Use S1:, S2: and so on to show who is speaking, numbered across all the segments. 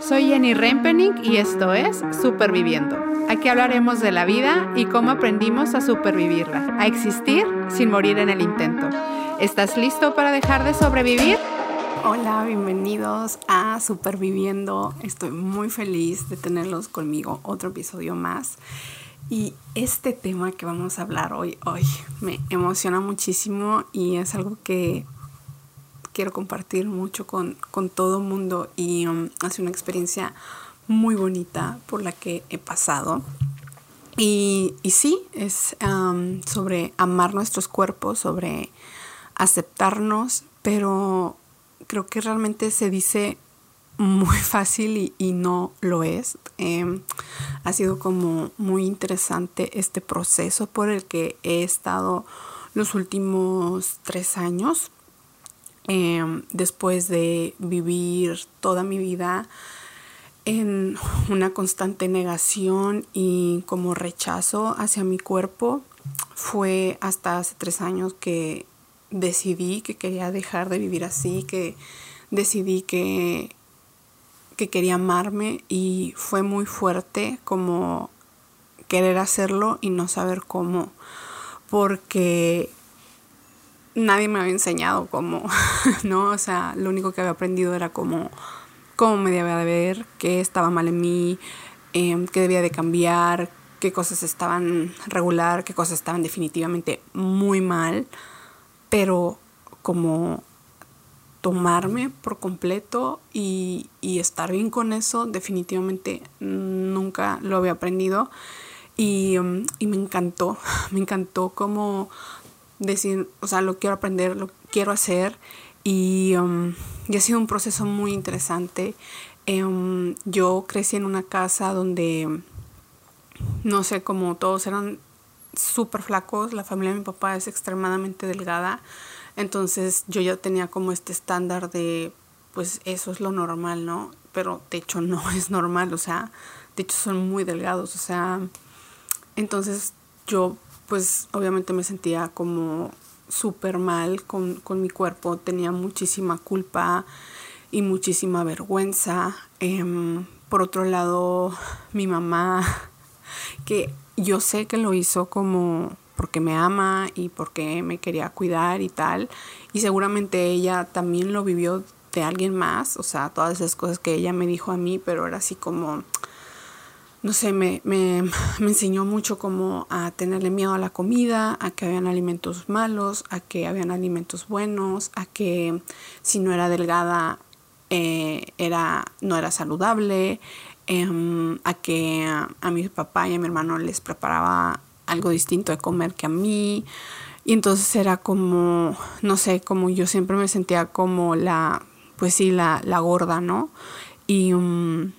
S1: Soy Jenny Rempening y esto es Superviviendo. Aquí hablaremos de la vida y cómo aprendimos a supervivirla, a existir sin morir en el intento. ¿Estás listo para dejar de sobrevivir?
S2: Hola, bienvenidos a Superviviendo. Estoy muy feliz de tenerlos conmigo otro episodio más. Y este tema que vamos a hablar hoy, hoy me emociona muchísimo y es algo que quiero compartir mucho con, todo el mundo y um, hace una experiencia muy bonita por la que he pasado. Y, y sí, es um, sobre amar nuestros cuerpos, sobre aceptarnos, pero creo que realmente se dice muy fácil y, no lo es. Em, ha sido como muy interesante este proceso por el que he estado los últimos tres años Em, después de vivir toda mi vida en una constante negación y como rechazo hacia mi cuerpo, fue hasta hace tres años que decidí que quería dejar de vivir así, que decidí que, que quería amarme y fue muy fuerte como querer hacerlo y no saber cómo, porque nadie me había enseñado cómo, ¿no? O sea, lo único que había aprendido era cómo, cómo me debía de ver, qué estaba mal en mí, eh, qué debía de cambiar, qué cosas estaban regular, qué cosas estaban definitivamente muy mal, pero como tomarme por completo y, y estar bien con eso, definitivamente nunca lo había aprendido. Y, um, y, me encantó, me encantó cómo decir, o sea, lo quiero aprender, lo quiero hacer y, um, ha sido un proceso muy interesante. Um, yo crecí en una casa donde, no sé, como todos eran súper flacos, la familia de mi papá es extremadamente delgada, entonces yo ya tenía como este estándar de, pues eso es lo normal, ¿no? Pero de hecho no es normal, o sea, de hecho son muy delgados, o sea, entonces yo pues obviamente me sentía como súper mal con, mi cuerpo, tenía muchísima culpa y muchísima vergüenza. Em, por otro lado, mi mamá, que yo sé que lo hizo como porque me ama y porque me quería cuidar y tal, y seguramente ella también lo vivió de alguien más, o sea, todas esas cosas que ella me dijo a mí, pero era así como no sé, me, me, enseñó mucho como a tenerle miedo a la comida, a que habían alimentos malos, a que habían alimentos buenos, a que si no era delgada eh, era, no era saludable, em, a que a, mi papá y a mi hermano les preparaba algo distinto de comer que a mí. Y entonces era como, no sé, como yo siempre me sentía como la, pues sí, la, la gorda, ¿no? Y... Um,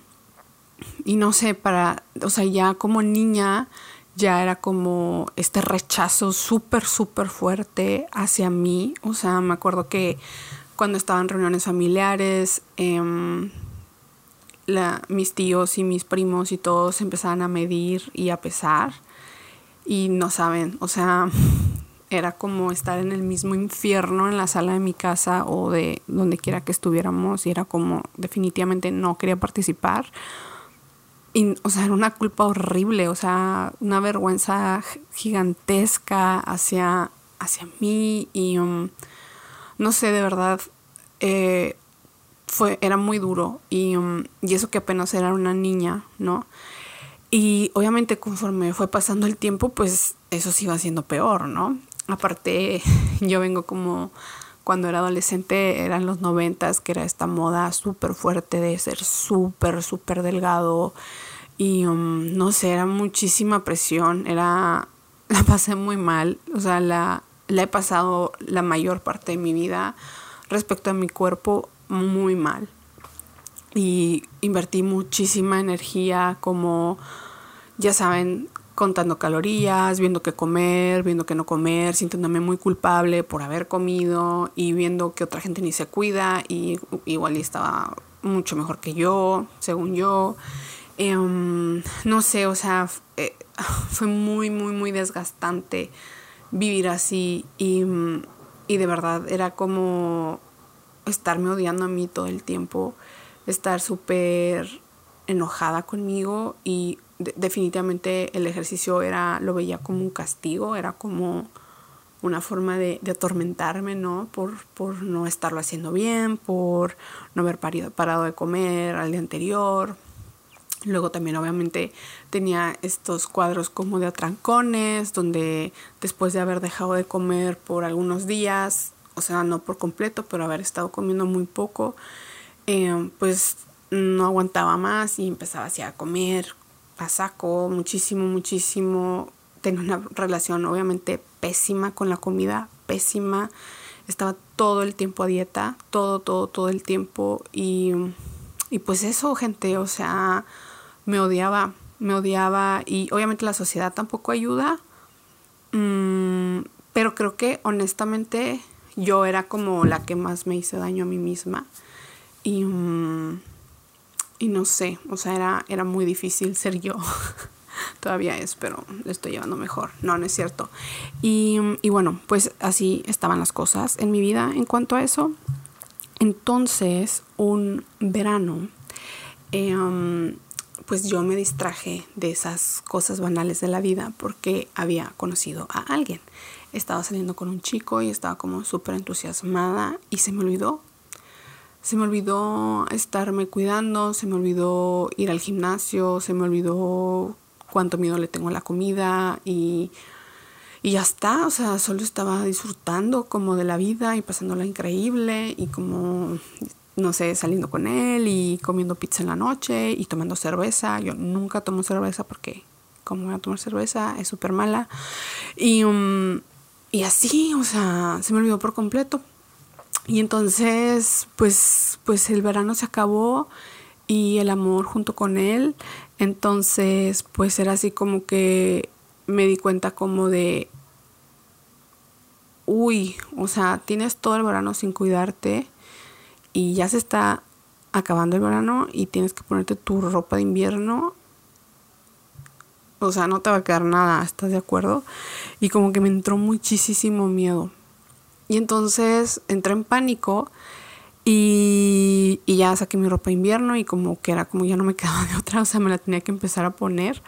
S2: y no sé, para, o sea, ya como niña ya era como este rechazo súper, súper fuerte hacia mí. O sea, me acuerdo que cuando estaba en reuniones familiares, em, la, mis tíos y mis primos y todos empezaban a medir y a pesar. Y no saben, o sea, era como estar en el mismo infierno en la sala de mi casa o de donde quiera que estuviéramos y era como definitivamente no quería participar y, o sea, era una culpa horrible, o sea, una vergüenza gigantesca hacia, hacia mí y um, no sé, de verdad, eh, fue, era muy duro y, um, y eso que apenas era una niña, ¿no? Y obviamente conforme fue pasando el tiempo, pues eso se iba haciendo peor, ¿no? Aparte, yo vengo como cuando era adolescente, eran los noventas, que era esta moda súper fuerte de ser súper, súper delgado. Y um, no sé, era muchísima presión, era, la pasé muy mal, o sea, la, la he pasado la mayor parte de mi vida respecto a mi cuerpo muy mal. Y invertí muchísima energía como, ya saben, contando calorías, viendo qué comer, viendo qué no comer, sintiéndome muy culpable por haber comido y viendo que otra gente ni se cuida y igual estaba mucho mejor que yo, según yo. Em, no sé, o sea, eh, fue muy, muy, muy desgastante vivir así y, y de verdad era como estarme odiando a mí todo el tiempo estar súper enojada conmigo y definitivamente el ejercicio era, lo veía como un castigo, era como una forma de, atormentarme, ¿no? Por, por, no estarlo haciendo bien, por no haber parado de comer al día anterior. Luego también obviamente tenía estos cuadros como de atrancones, donde después de haber dejado de comer por algunos días, o sea, no por completo, pero haber estado comiendo muy poco, eh, pues no aguantaba más y empezaba así a comer a saco, muchísimo, muchísimo. Tenía una relación obviamente pésima con la comida, pésima. Estaba todo el tiempo a dieta, todo, todo, todo el tiempo. Y, y pues eso, gente, o sea, me odiaba, me odiaba. Y obviamente la sociedad tampoco ayuda. Mm, pero creo que honestamente yo era como la que más me hice daño a mí misma. Y, mm, y no sé, o sea, era, era muy difícil ser yo. Todavía es, pero estoy llevando mejor. No, no es cierto. Y, y bueno, pues así estaban las cosas en mi vida en cuanto a eso. Entonces, un verano, em, pues yo me distraje de esas cosas banales de la vida porque había conocido a alguien estaba saliendo con un chico y estaba como súper entusiasmada y se me olvidó. Se me olvidó estarme cuidando, se me olvidó ir al gimnasio, se me olvidó cuánto miedo le tengo a la comida y, y ya está, o sea, solo estaba disfrutando como de la vida y pasándola increíble y como, no sé, saliendo con él y comiendo pizza en la noche y tomando cerveza. Yo nunca tomo cerveza porque como voy a tomar cerveza es súper mala. Y, um, y así, o sea, se me olvidó por completo. Y entonces, pues, pues el verano se acabó y el amor junto con él. Entonces, pues era así como que me di cuenta como de, uy, o sea, tienes todo el verano sin cuidarte y ya se está acabando el verano y tienes que ponerte tu ropa de invierno o sea, no te va a quedar nada, ¿estás de acuerdo? Y como que me entró muchísimo miedo. Y entonces entré en pánico y, ya saqué mi ropa de invierno y como que era como ya no me quedaba de otra, o sea, me la tenía que empezar a poner.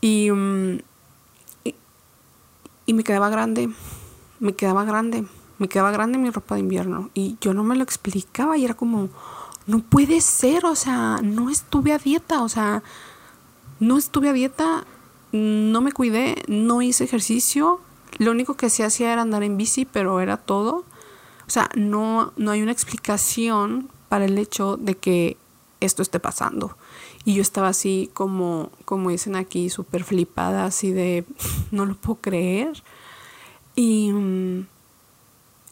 S2: Y, mm, y, y me quedaba grande, me quedaba grande, me quedaba grande mi ropa de invierno. Y yo no me lo explicaba y era como, no puede ser, o sea, no estuve a dieta, o sea no estuve a dieta, no me cuidé, no hice ejercicio. Lo único que se hacía era andar en bici, pero era todo. O sea, no, no hay una explicación para el hecho de que esto esté pasando. Y yo estaba así como, como dicen aquí, súper flipada, así de, no lo puedo creer. Y mm,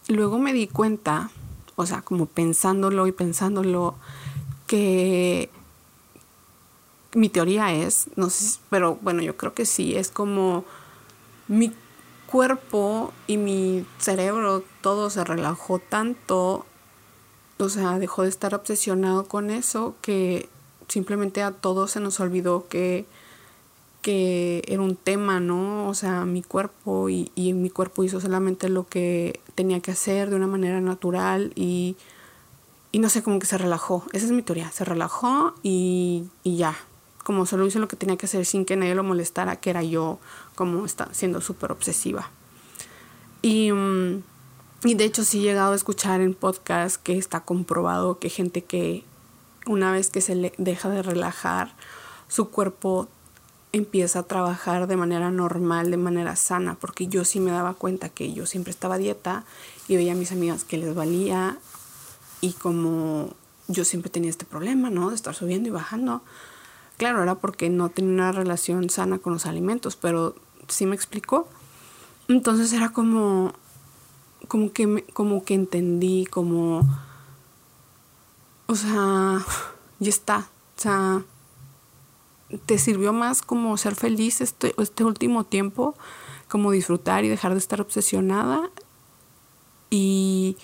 S2: luego me di cuenta, o sea, como pensándolo y pensándolo, que mi teoría es, no sé, pero bueno, yo creo que sí, es como mi cuerpo y mi cerebro, todo se relajó tanto, o sea, dejó de estar obsesionado con eso que simplemente a todos se nos olvidó que, que era un tema, ¿no? O sea, mi cuerpo y, y mi cuerpo hizo solamente lo que tenía que hacer de una manera natural y, y no sé, como que se relajó. Esa es mi teoría, se relajó y, y ya, como solo hice lo que tenía que hacer sin que nadie lo molestara, que era yo como está siendo súper obsesiva. Y, mm, y de hecho sí he llegado a escuchar en podcast que está comprobado que gente que una vez que se le deja de relajar, su cuerpo empieza a trabajar de manera normal, de manera sana, porque yo sí me daba cuenta que yo siempre estaba dieta y veía a mis amigas que les valía y como yo siempre tenía este problema, ¿no? De estar subiendo y bajando, Claro, era porque no tenía una relación sana con los alimentos, pero sí me explicó. Entonces era como, como que, como que entendí, como, o sea, ya está. O sea, te sirvió más como ser feliz este, este último tiempo, como disfrutar y dejar de estar obsesionada. Y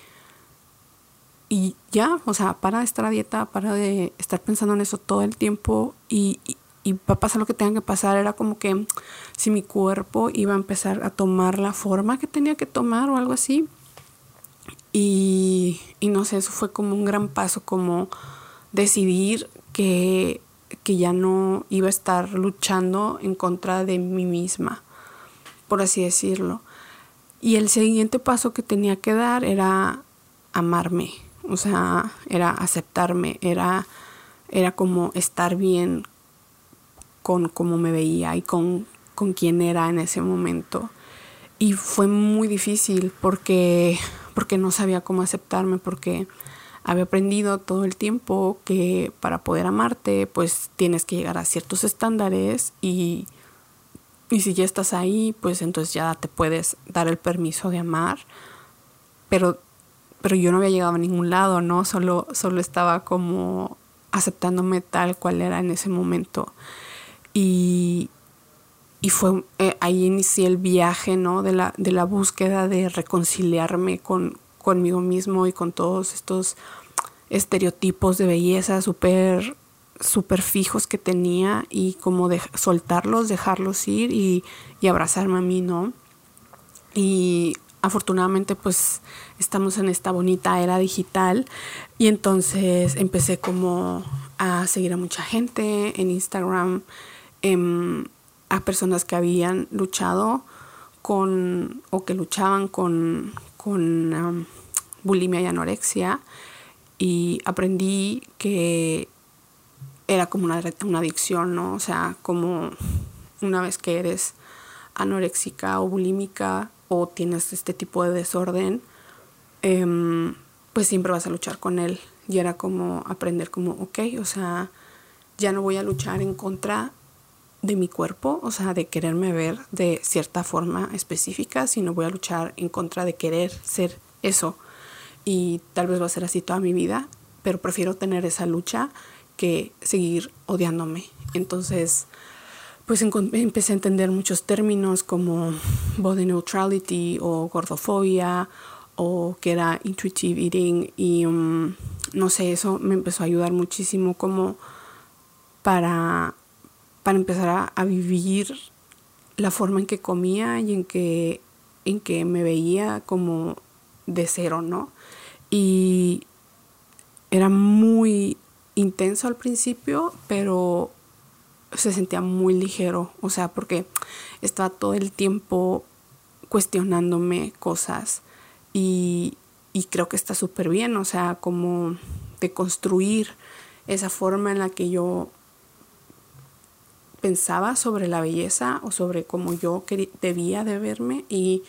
S2: y ya, o sea, para de estar a dieta, para de estar pensando en eso todo el tiempo y, y, va pasar lo que tenga que pasar. Era como que si mi cuerpo iba a empezar a tomar la forma que tenía que tomar o algo así. Y, y no sé, eso fue como un gran paso, como decidir que, que ya no iba a estar luchando en contra de mí misma, por así decirlo. Y el siguiente paso que tenía que dar era amarme, o sea, era aceptarme, era, era como estar bien con cómo me veía y con, con quién era en ese momento. Y fue muy difícil porque, porque no sabía cómo aceptarme, porque había aprendido todo el tiempo que para poder amarte, pues tienes que llegar a ciertos estándares y, y si ya estás ahí, pues entonces ya te puedes dar el permiso de amar. Pero, pero yo no había llegado a ningún lado, ¿no? Solo, solo estaba como aceptándome tal cual era en ese momento. Y, y fue eh, ahí inicié el viaje, ¿no? De la, de la búsqueda de reconciliarme con, conmigo mismo y con todos estos estereotipos de belleza súper super fijos que tenía y como soltarlos, dejarlos ir y, y abrazarme a mí, ¿no? Y afortunadamente pues estamos en esta bonita era digital y entonces empecé como a seguir a mucha gente en Instagram, em, a personas que habían luchado con o que luchaban con, con bulimia y anorexia y aprendí que era como una, una adicción, ¿no? O sea, como una vez que eres anoréxica o bulímica o tienes este tipo de desorden, em, pues siempre vas a luchar con él. Y era como aprender como, ok, o sea, ya no voy a luchar en contra de mi cuerpo, o sea, de quererme ver de cierta forma específica, sino voy a luchar en contra de querer ser eso. Y tal vez va a ser así toda mi vida, pero prefiero tener esa lucha que seguir odiándome. Entonces, pues empecé a entender muchos términos como body neutrality o gordofobia o que era intuitive eating y um, no sé, eso me empezó a ayudar muchísimo como para para empezar a, vivir la forma en que comía y en que, en que me veía como de cero, ¿no? Y era muy intenso al principio, pero se sentía muy ligero, o sea, porque estaba todo el tiempo cuestionándome cosas y, y creo que está súper bien, o sea, como de construir esa forma en la que yo pensaba sobre la belleza o sobre cómo yo debía de verme y,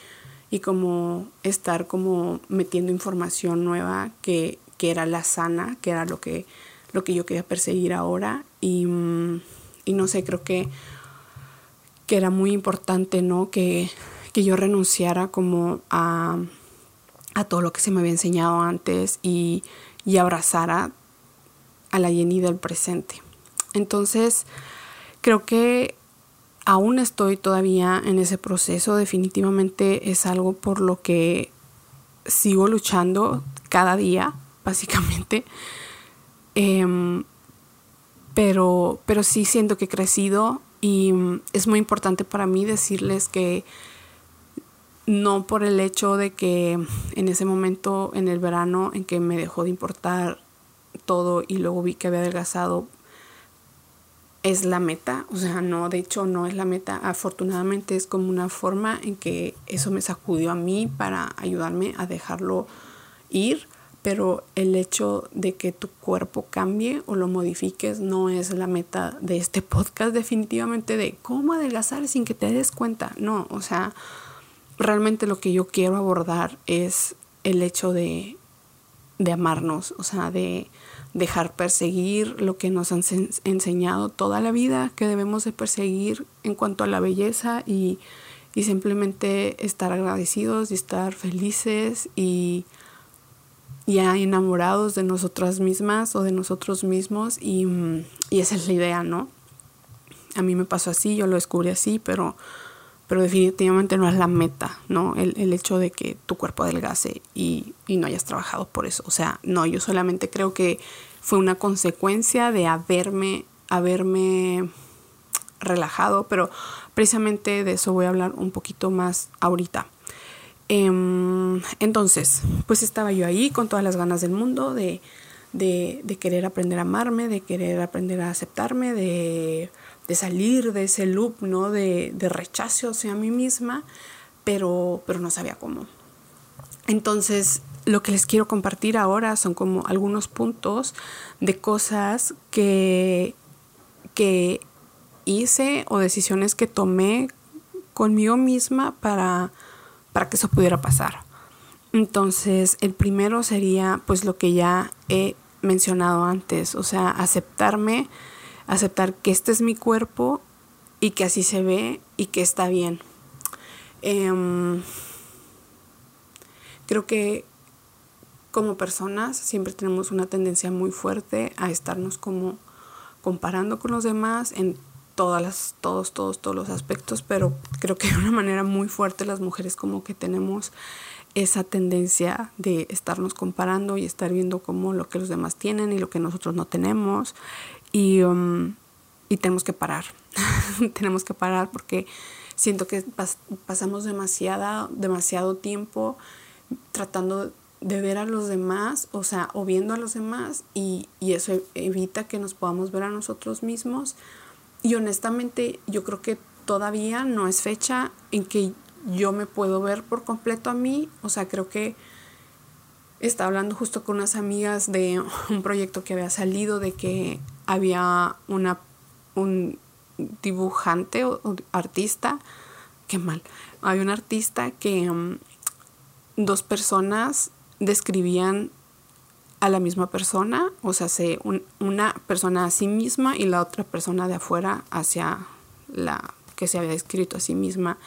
S2: y como estar como metiendo información nueva que, que, era la sana, que era lo que, lo que yo quería perseguir ahora y, y no sé, creo que, que era muy importante, ¿no? Que, que yo renunciara como a, a todo lo que se me había enseñado antes y, y abrazara a la Jenny del presente. Entonces, Creo que aún estoy todavía en ese proceso, definitivamente es algo por lo que sigo luchando cada día, básicamente. Em, pero, pero sí siento que he crecido y mm, es muy importante para mí decirles que no por el hecho de que en ese momento, en el verano, en que me dejó de importar todo y luego vi que había adelgazado, es la meta, o sea, no, de hecho no es la meta, afortunadamente es como una forma en que eso me sacudió a mí para ayudarme a dejarlo ir, pero el hecho de que tu cuerpo cambie o lo modifiques no es la meta de este podcast definitivamente de cómo adelgazar sin que te des cuenta, no, o sea, realmente lo que yo quiero abordar es el hecho de, de amarnos, o sea, de dejar perseguir lo que nos han enseñado toda la vida que debemos de perseguir en cuanto a la belleza y, simplemente estar agradecidos y estar felices y ya enamorados de nosotras mismas o de nosotros mismos y, y, esa es la idea, ¿no? A mí me pasó así, yo lo descubrí así, pero, pero definitivamente no es la meta, ¿no? El, el hecho de que tu cuerpo adelgace y, y no hayas trabajado por eso. O sea, no, yo solamente creo que fue una consecuencia de haberme, haberme relajado, pero precisamente de eso voy a hablar un poquito más ahorita. Em, entonces, pues estaba yo ahí con todas las ganas del mundo de, de, querer aprender a amarme, de querer aprender a aceptarme, de, salir de ese loop, ¿no? De, rechazo hacia mí misma, pero, pero no sabía cómo. Entonces, lo que les quiero compartir ahora son como algunos puntos de cosas que, que hice o decisiones que tomé conmigo misma para, para que eso pudiera pasar. Entonces, el primero sería pues lo que ya he mencionado antes, o sea, aceptarme, aceptar que este es mi cuerpo y que así se ve y que está bien. Em, creo que como personas siempre tenemos una tendencia muy fuerte a estarnos como comparando con los demás en todas las, todos, todos, todos los aspectos, pero creo que de una manera muy fuerte las mujeres como que tenemos esa tendencia de estarnos comparando y estar viendo como lo que los demás tienen y lo que nosotros no tenemos. Y, um, y tenemos que parar. tenemos que parar porque siento que pasamos demasiada, demasiado tiempo tratando de ver a los demás, o sea, o viendo a los demás y, y eso evita que nos podamos ver a nosotros mismos. Y honestamente yo creo que todavía no es fecha en que yo me puedo ver por completo a mí. O sea, creo que estaba hablando justo con unas amigas de un proyecto que había salido de que había una un dibujante o, artista, qué mal, había un artista que um, dos personas describían a la misma persona, o sea, se, una persona a sí misma y la otra persona de afuera hacia la que se había escrito a sí misma.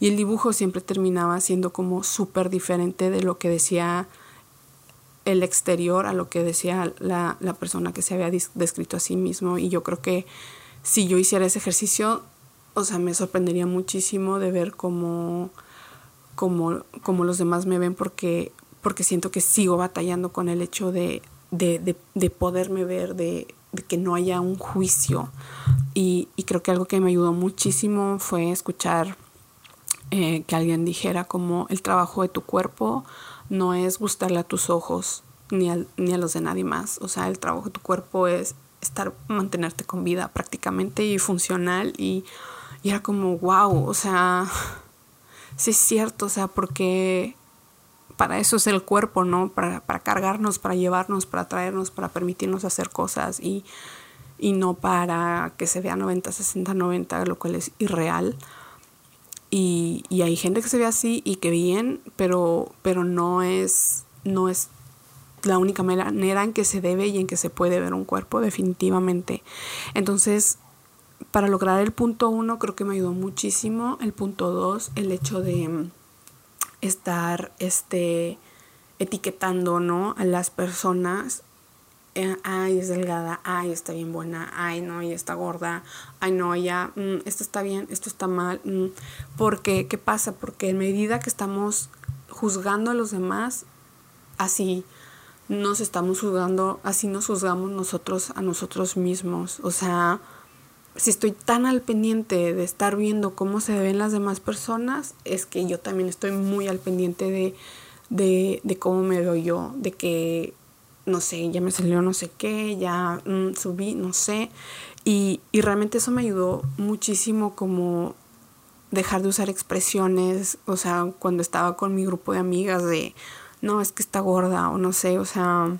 S2: Y el dibujo siempre terminaba siendo como súper diferente de lo que decía el exterior a lo que decía la, persona que se había descrito a sí mismo. Y yo creo que si yo hiciera ese ejercicio, o sea, me sorprendería muchísimo de ver cómo, cómo, cómo los demás me ven porque, porque siento que sigo batallando con el hecho de, de, de poderme ver, de, que no haya un juicio. Y, creo que algo que me ayudó muchísimo fue escuchar eh, que alguien dijera como el trabajo de tu cuerpo no es gustarle a tus ojos ni, ni a los de nadie más. O sea, el trabajo de tu cuerpo es estar, mantenerte con vida prácticamente y funcional. Y, y era como, wow, o sea, sí es cierto, o sea, porque para eso es el cuerpo, ¿no? Para, para cargarnos, para llevarnos, para traernos, para permitirnos hacer cosas y, y no para que se vea 90, 60, 90, lo cual es irreal. Y, hay gente que se ve así y que bien, pero, pero no, es, no es la única manera en que se debe y en que se puede ver un cuerpo, definitivamente. Entonces, para lograr el punto uno, creo que me ayudó muchísimo. El punto dos, el hecho de estar este, etiquetando ¿no? a las personas. Eh, ay, es delgada, ay, está bien buena, ay, no, ella está gorda, ay, no, ella, mm, esto está bien, esto está mal. Mm, porque, ¿qué pasa? Porque en medida que estamos juzgando a los demás, así nos estamos juzgando, así nos juzgamos nosotros a nosotros mismos. O sea, si estoy tan al pendiente de estar viendo cómo se ven las demás personas, es que yo también estoy muy al pendiente de, de, cómo me veo yo, de que, no sé, ya me salió no sé qué, ya mm, subí, no sé. Y, y realmente eso me ayudó muchísimo como dejar de usar expresiones, o sea, cuando estaba con mi grupo de amigas de, no, es que está gorda o no sé, o sea,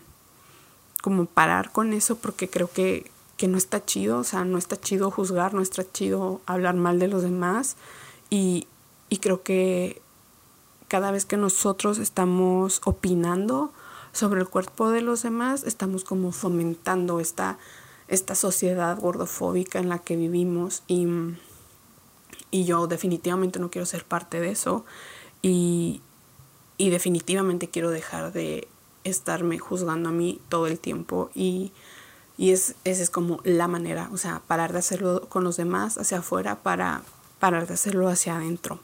S2: como parar con eso porque creo que que no está chido, o sea, no está chido juzgar, no está chido hablar mal de los demás y, creo que cada vez que nosotros estamos opinando sobre el cuerpo de los demás, estamos como fomentando esta, esta sociedad gordofóbica en la que vivimos y, y yo definitivamente no quiero ser parte de eso y, y definitivamente quiero dejar de estarme juzgando a mí todo el tiempo y y es, esa es como la manera, o sea, parar de hacerlo con los demás hacia afuera para parar de hacerlo hacia adentro.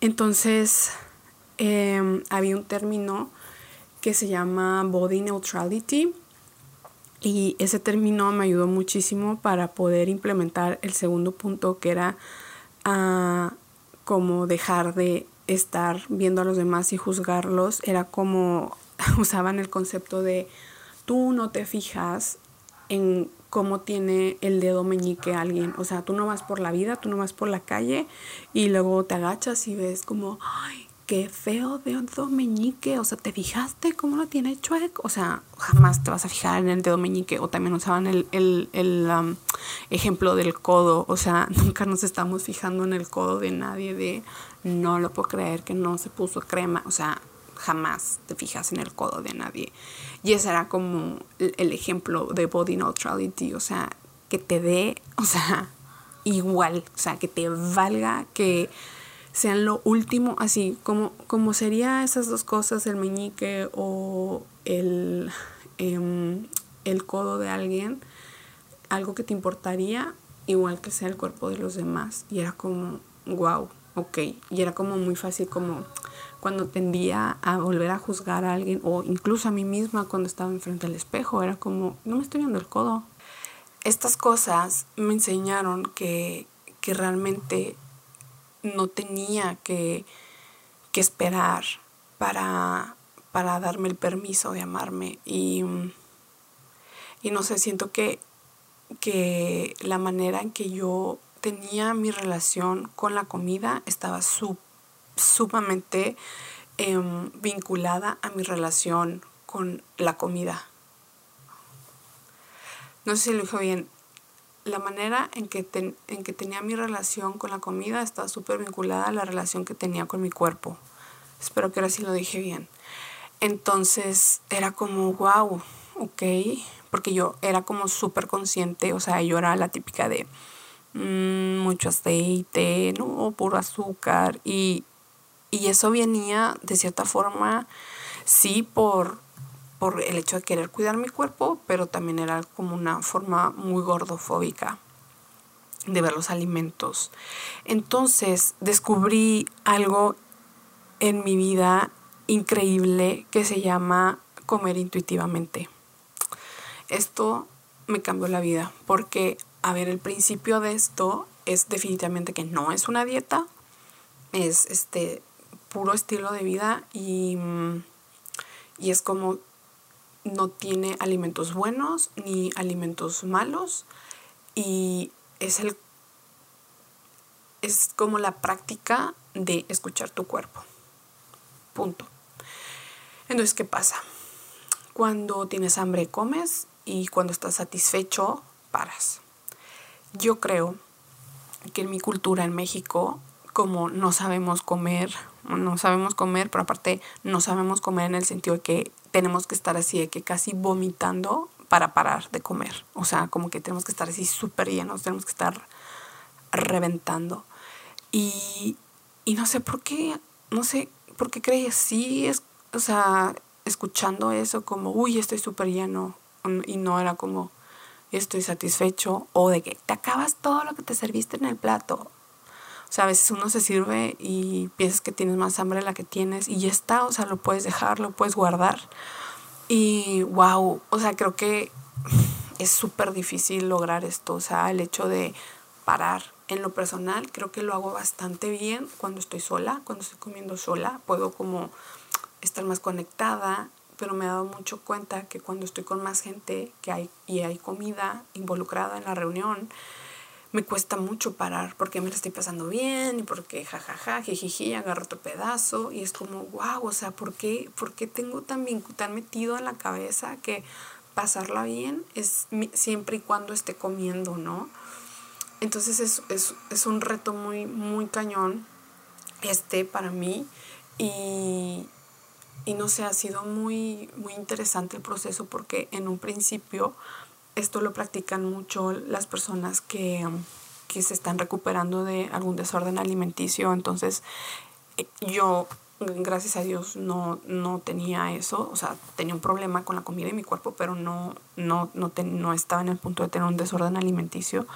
S2: entonces, em, había un término que se llama body neutrality y ese término me ayudó muchísimo para poder implementar el segundo punto que era ah, como dejar de estar viendo a los demás y juzgarlos, era como usaban el concepto de tú no te fijas en cómo tiene el dedo meñique alguien. O sea, tú no vas por la vida, tú no vas por la calle y luego te agachas y ves como, ay, qué feo dedo meñique. O sea, ¿te fijaste cómo lo tiene chueco? O sea, jamás te vas a fijar en el dedo meñique. O también usaban el, el, el um, ejemplo del codo. O sea, nunca nos estamos fijando en el codo de nadie de no lo puedo creer que no se puso crema. O sea, jamás te fijas en el codo de nadie. Y ese era como el, ejemplo de body neutrality, o sea, que te dé, o sea, igual, o sea, que te valga, que sean lo último, así como, como sería esas dos cosas, el meñique o el, em, el codo de alguien, algo que te importaría, igual que sea el cuerpo de los demás. Y era como, wow, ok. Y era como muy fácil como cuando tendía a volver a juzgar a alguien o incluso a mí misma cuando estaba enfrente del espejo, era como, no me estoy viendo el codo. Estas cosas me enseñaron que, que realmente no tenía que, que esperar para, para darme el permiso de amarme y, y no sé, siento que, que la manera en que yo tenía mi relación con la comida estaba sumamente em, vinculada a mi relación con la comida. No sé si lo dijo bien. La manera en que, en que tenía mi relación con la comida estaba súper vinculada a la relación que tenía con mi cuerpo. Espero que ahora sí lo dije bien. Entonces era como, wow, ok, porque yo era como súper consciente, o sea, yo era la típica de mm, mucho aceite, no, puro azúcar, y y eso venía de cierta forma, sí, por, por el hecho de querer cuidar mi cuerpo, pero también era como una forma muy gordofóbica de ver los alimentos. Entonces descubrí algo en mi vida increíble que se llama comer intuitivamente. Esto me cambió la vida porque, a ver, el principio de esto es definitivamente que no es una dieta, es este puro estilo de vida y, y es como no tiene alimentos buenos ni alimentos malos y es el es como la práctica de escuchar tu cuerpo. Punto. Entonces, ¿qué pasa? Cuando tienes hambre comes y cuando estás satisfecho paras. Yo creo que en mi cultura en México, como no sabemos comer no sabemos comer, pero aparte no sabemos comer en el sentido de que tenemos que estar así, de que casi vomitando para parar de comer. O sea, como que tenemos que estar así súper llenos, tenemos que estar reventando. Y, y no sé por qué, no sé por qué crees, sí, es, o sea, escuchando eso como, uy, estoy súper lleno, y no era como, estoy satisfecho, o de que te acabas todo lo que te serviste en el plato, o sea, a veces uno se sirve y piensas que tienes más hambre de la que tienes y ya está, o sea, lo puedes dejar, lo puedes guardar. Y wow, o sea, creo que es súper difícil lograr esto, o sea, el hecho de parar. En lo personal, creo que lo hago bastante bien cuando estoy sola, cuando estoy comiendo sola, puedo como estar más conectada, pero me he dado mucho cuenta que cuando estoy con más gente que hay, y hay comida involucrada en la reunión, me cuesta mucho parar porque me lo estoy pasando bien y porque jajaja, jijiji, agarro otro pedazo y es como, wow, o sea, ¿por qué, ¿por qué tengo tan, tan metido en la cabeza que pasarla bien es siempre y cuando esté comiendo, ¿no? Entonces es, es, es un reto muy, muy cañón este para mí y, y no sé, ha sido muy, muy interesante el proceso porque en un principio esto lo practican mucho las personas que, se están recuperando de algún desorden alimenticio. Entonces, eh, yo, gracias a Dios, no, no tenía eso. O sea, tenía un problema con la comida y mi cuerpo, pero no, no, no, no estaba en el punto de tener un desorden alimenticio.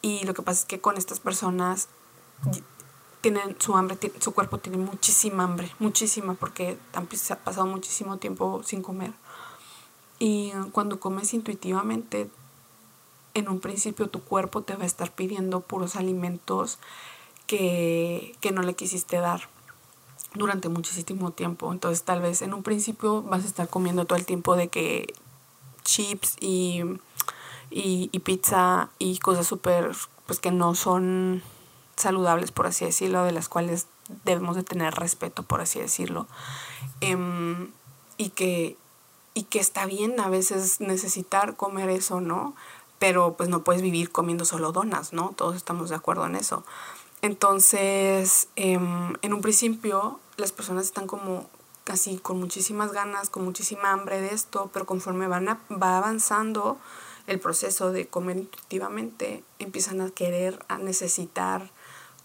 S2: Y lo que pasa es que con estas personas tienen su hambre, su cuerpo tiene muchísima hambre, muchísima, porque han pasado muchísimo tiempo sin comer. Y cuando comes intuitivamente, en un principio tu cuerpo te va a estar pidiendo puros alimentos que, no le quisiste dar. durante muchísimo tiempo. Entonces tal vez en un principio vas a estar comiendo todo el tiempo de que chips y, y, pizza y cosas súper, pues que no son saludables, por así decirlo, de las cuales debemos de tener respeto, por así decirlo. Em, y, que, y que está bien a veces necesitar comer eso, ¿no? Pero pues no puedes vivir comiendo solo donas, ¿no? Todos estamos de acuerdo en eso. Entonces, em, en un principio, las personas están como casi con muchísimas ganas, con muchísima hambre de esto, pero conforme van va avanzando el proceso de comer intuitivamente, empiezan a querer, a necesitar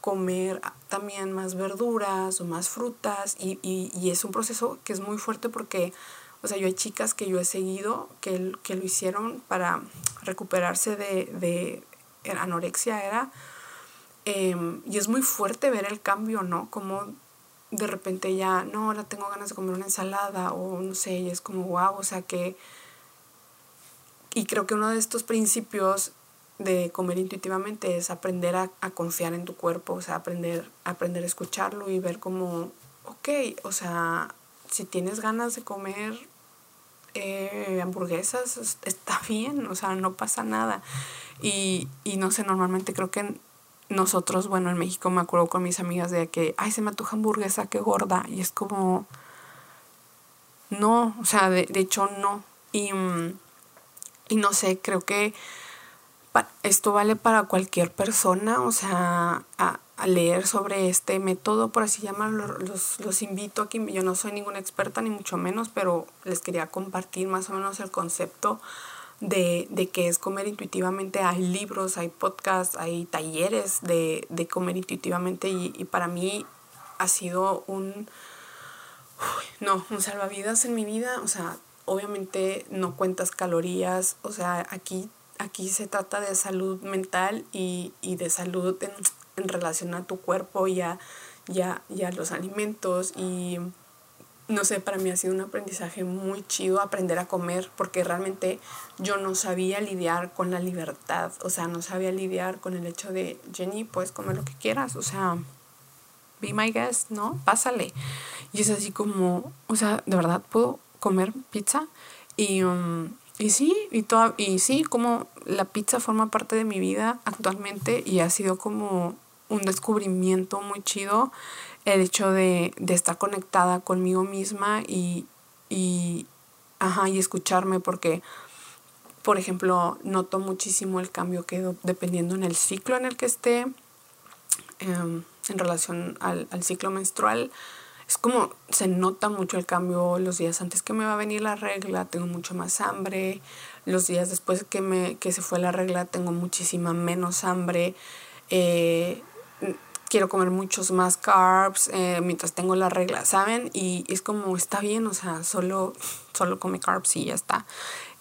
S2: comer también más verduras o más frutas y, y, es un proceso que es muy fuerte porque, o sea, yo hay chicas que yo he seguido que, que lo hicieron para recuperarse de, de anorexia, era Em, y es muy fuerte ver el cambio, ¿no? Como de repente ya, no, ahora tengo ganas de comer una ensalada o no sé, y es como, wow, o sea que... Y creo que uno de estos principios de comer intuitivamente es aprender a, confiar en tu cuerpo, o sea, aprender, aprender a escucharlo y ver como, ok, o sea, si tienes ganas de comer eh, hamburguesas, está bien, o sea, no pasa nada. Y, y no sé, normalmente creo que nosotros, bueno, en México me acuerdo con mis amigas de que, ay, se me antoja hamburguesa, qué gorda. Y es como, no, o sea, de, hecho no. Y, mm, y, no sé, creo que esto vale para cualquier persona, o sea, a, leer sobre este método, por así llamarlo, los, los invito aquí, yo no soy ninguna experta ni mucho menos, pero les quería compartir más o menos el concepto de, de qué es comer intuitivamente. Hay libros, hay podcasts, hay talleres de, de comer intuitivamente y, y, para mí ha sido un, no, un salvavidas en mi vida. O sea, obviamente no cuentas calorías, o sea, aquí, aquí se trata de salud mental y, y de salud en, en, relación a tu cuerpo y a, y a los alimentos y no sé, para mí ha sido un aprendizaje muy chido aprender a comer porque realmente yo no sabía lidiar con la libertad, o sea, no sabía lidiar con el hecho de, Jenny, puedes comer lo que quieras, o sea, be my guest, ¿no? Pásale. Y es así como, o sea, de verdad puedo comer pizza y, um, y sí, y, toda, y sí, como la pizza forma parte de mi vida actualmente y ha sido como un descubrimiento muy chido el hecho de, estar conectada conmigo misma y, y, ajá, y escucharme porque, por ejemplo, noto muchísimo el cambio que dependiendo en el ciclo en el que esté, em, en relación al, ciclo menstrual, es como se nota mucho el cambio los días antes que me va a venir la regla, tengo mucho más hambre, los días después que, me, que se fue la regla tengo muchísima menos hambre. Eh, quiero comer muchos más carbs eh, mientras tengo la regla, ¿saben? Y es como, está bien, o sea, solo, solo come carbs y ya está.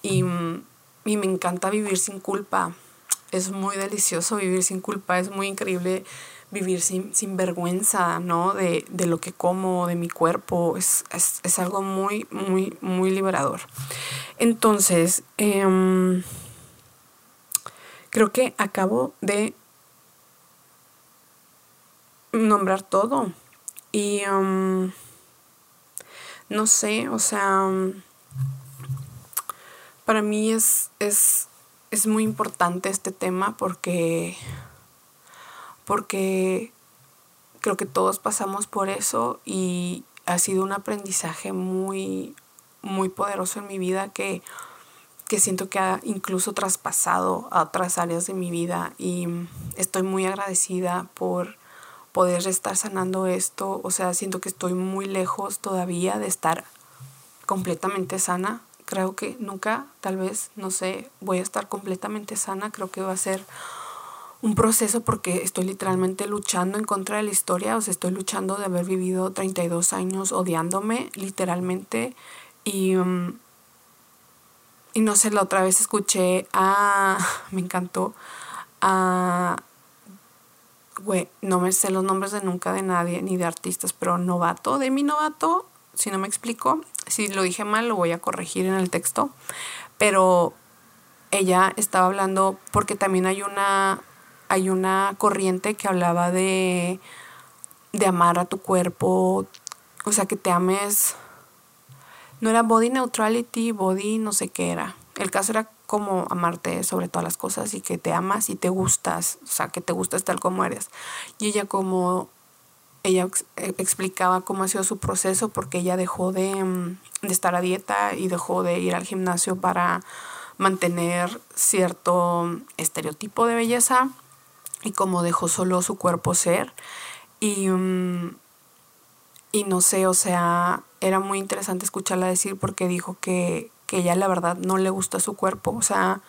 S2: Y, y me encanta vivir sin culpa. Es muy delicioso vivir sin culpa, es muy increíble vivir sin, sin vergüenza, ¿no? De, de, lo que como, de mi cuerpo. Es, es, es algo muy, muy, muy liberador. Entonces, eh, creo que acabo de nombrar todo. Y um, no sé, o sea, um, para mí es, es, es muy importante este tema porque, porque creo que todos pasamos por eso y ha sido un aprendizaje muy, muy poderoso en mi vida que, que siento que ha incluso traspasado a otras áreas de mi vida y estoy muy agradecida por poder estar sanando esto. O sea, siento que estoy muy lejos todavía de estar completamente sana. Creo que nunca, tal vez, no sé, voy a estar completamente sana. Creo que va a ser un proceso porque estoy literalmente luchando en contra de la historia. O sea, estoy luchando de haber vivido 32 años odiándome, literalmente. Y, mm, y no sé, la otra vez escuché a, me encantó, a güey, no me sé los nombres de nunca de nadie, ni de artistas, pero novato, de mi novato, si no me explico, si lo dije mal lo voy a corregir en el texto, pero ella estaba hablando porque también hay una hay una corriente que hablaba de de amar a tu cuerpo o sea, que te ames, no era body neutrality, body no sé qué era. El caso era como amarte sobre todas las cosas y que te amas y te gustas, o sea, que te gustas tal como eres. Y ella como, ella eh, explicaba cómo ha sido su proceso porque ella dejó de, mm, de estar a dieta y dejó de ir al gimnasio para mantener cierto estereotipo de belleza y como dejó solo su cuerpo ser. Y, mm, y no sé, o sea, era muy interesante escucharla decir porque dijo que, que ella la verdad no le gusta su cuerpo. O sea,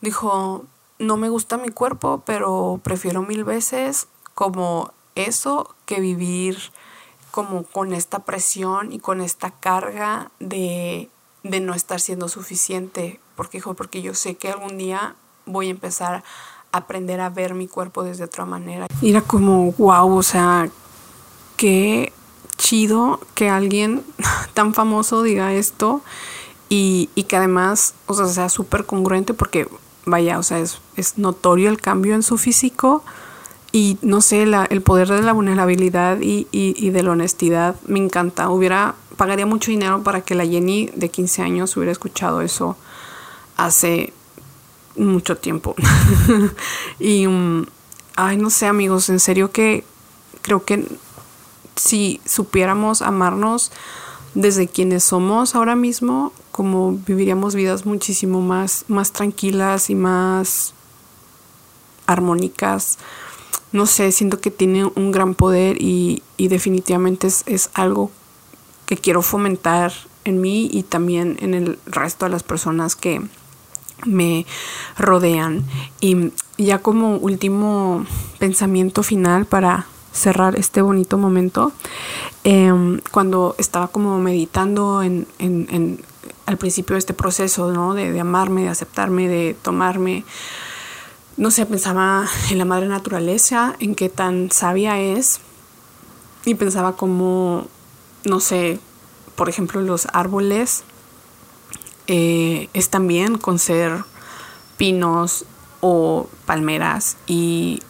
S2: dijo, no me gusta mi cuerpo, pero prefiero mil veces como eso que vivir como con esta presión y con esta carga de, de no estar siendo suficiente. Porque, dijo, porque yo sé que algún día voy a empezar a aprender a ver mi cuerpo desde otra manera. Y era como, wow, o sea, qué chido que alguien tan famoso diga esto y, y que además, o sea, sea súper congruente porque, vaya, o sea, es, es, notorio el cambio en su físico y no sé, la, el poder de la vulnerabilidad y, y, y, de la honestidad me encanta. Hubiera, pagaría mucho dinero para que la Jenny de 15 años hubiera escuchado eso hace mucho tiempo. y, um, ay, no sé, amigos, en serio que creo que si supiéramos amarnos desde quienes somos ahora mismo, como viviríamos vidas muchísimo más, más tranquilas y más armónicas. No sé, siento que tiene un gran poder y, y definitivamente es, es algo que quiero fomentar en mí y también en el resto de las personas que me rodean. Y ya como último pensamiento final para cerrar este bonito momento, eh, cuando estaba como meditando en, en, al principio de este proceso, ¿no? De, amarme, de aceptarme, de tomarme, no sé, pensaba en la madre naturaleza, en qué tan sabia es, y pensaba como, no sé, por ejemplo, los árboles eh, están bien con ser pinos o palmeras y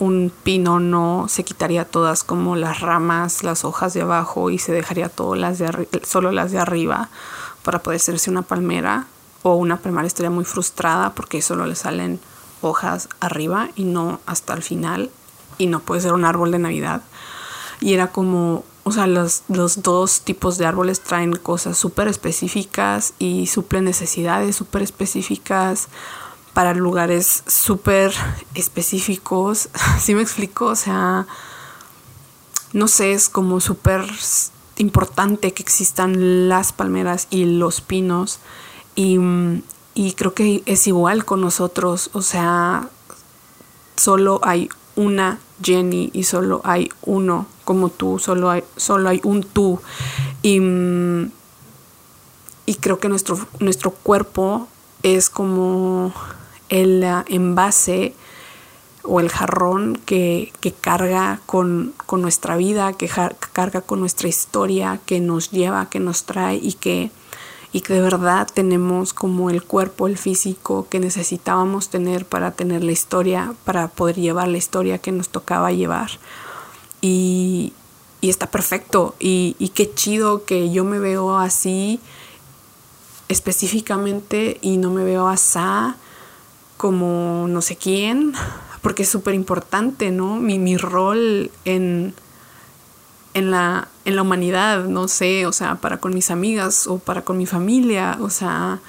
S2: un pino no se quitaría todas como las ramas, las hojas de abajo y se dejaría todo las de solo las de arriba para poder hacerse una palmera o una palmera estaría muy frustrada porque solo le salen hojas arriba y no hasta el final y no puede ser un árbol de Navidad. Y era como, o sea, los, los dos tipos de árboles traen cosas súper específicas y suplen necesidades súper específicas para lugares súper específicos. ¿Sí me explico? O sea, no sé, es como súper importante que existan las palmeras y los pinos. Y, y, creo que es igual con nosotros. O sea, solo hay una Jenny y solo hay uno como tú, solo hay, solo hay un tú. Y, y creo que nuestro, nuestro cuerpo es como el envase o el jarrón que, que carga con, con, nuestra vida, que carga con nuestra historia, que nos lleva, que nos trae y que, y que de verdad tenemos como el cuerpo, el físico que necesitábamos tener para tener la historia, para poder llevar la historia que nos tocaba llevar. Y, y está perfecto. Y, qué chido que yo me veo así específicamente y no me veo así como no sé quién, porque es súper importante, ¿no? Mi, mi rol en, en, la, en la humanidad, no sé, o sea, para con mis amigas o para con mi familia, o sea,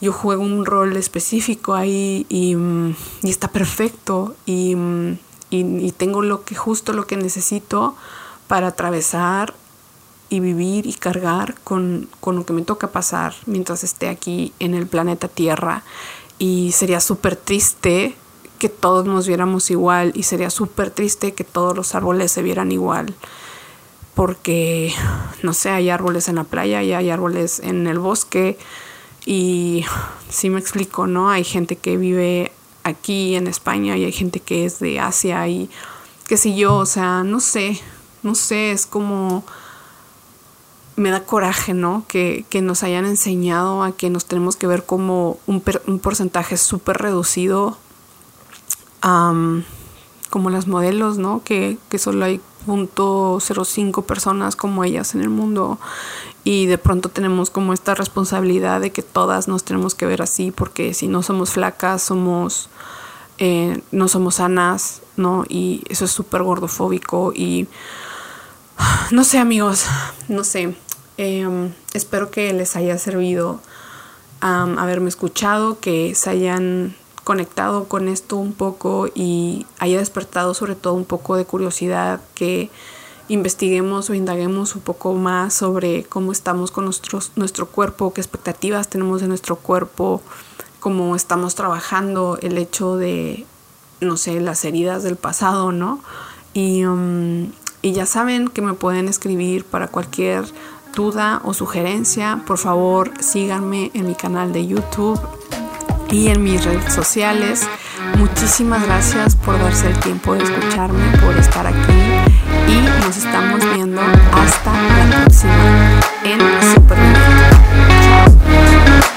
S2: yo juego un rol específico ahí y, y está perfecto y, y, tengo lo que justo lo que necesito para atravesar y vivir y cargar con, con lo que me toca pasar mientras esté aquí en el planeta Tierra y sería súper triste que todos nos viéramos igual y sería súper triste que todos los árboles se vieran igual porque no sé, hay árboles en la playa y hay árboles en el bosque y si me explico, ¿no? Hay gente que vive aquí en España y hay gente que es de Asia y qué sé yo, o sea, no sé, no sé, es como me da coraje, ¿no? Que, que, nos hayan enseñado a que nos tenemos que ver como un, per, un porcentaje súper reducido, um, como las modelos, ¿no? Que, que, solo hay 0.05 personas como ellas en el mundo. Y de pronto tenemos como esta responsabilidad de que todas nos tenemos que ver así porque si no somos flacas somos eh, no somos sanas no y eso es súper gordofóbico y no sé amigos no sé. Em, espero que les haya servido haberme escuchado que se hayan conectado con esto un poco y haya despertado sobre todo un poco de curiosidad que investiguemos o indaguemos un poco más sobre cómo estamos con nuestros, nuestro cuerpo, qué expectativas tenemos de nuestro cuerpo, cómo estamos trabajando el hecho de, no sé, las heridas del pasado, ¿no? Y, um, y ya saben que me pueden escribir para cualquier duda o sugerencia. Por favor, síganme en mi canal de YouTube y en mis redes sociales. Muchísimas gracias por darse el tiempo de escucharme, por estar aquí y nos estamos viendo hasta la próxima en Super Chao.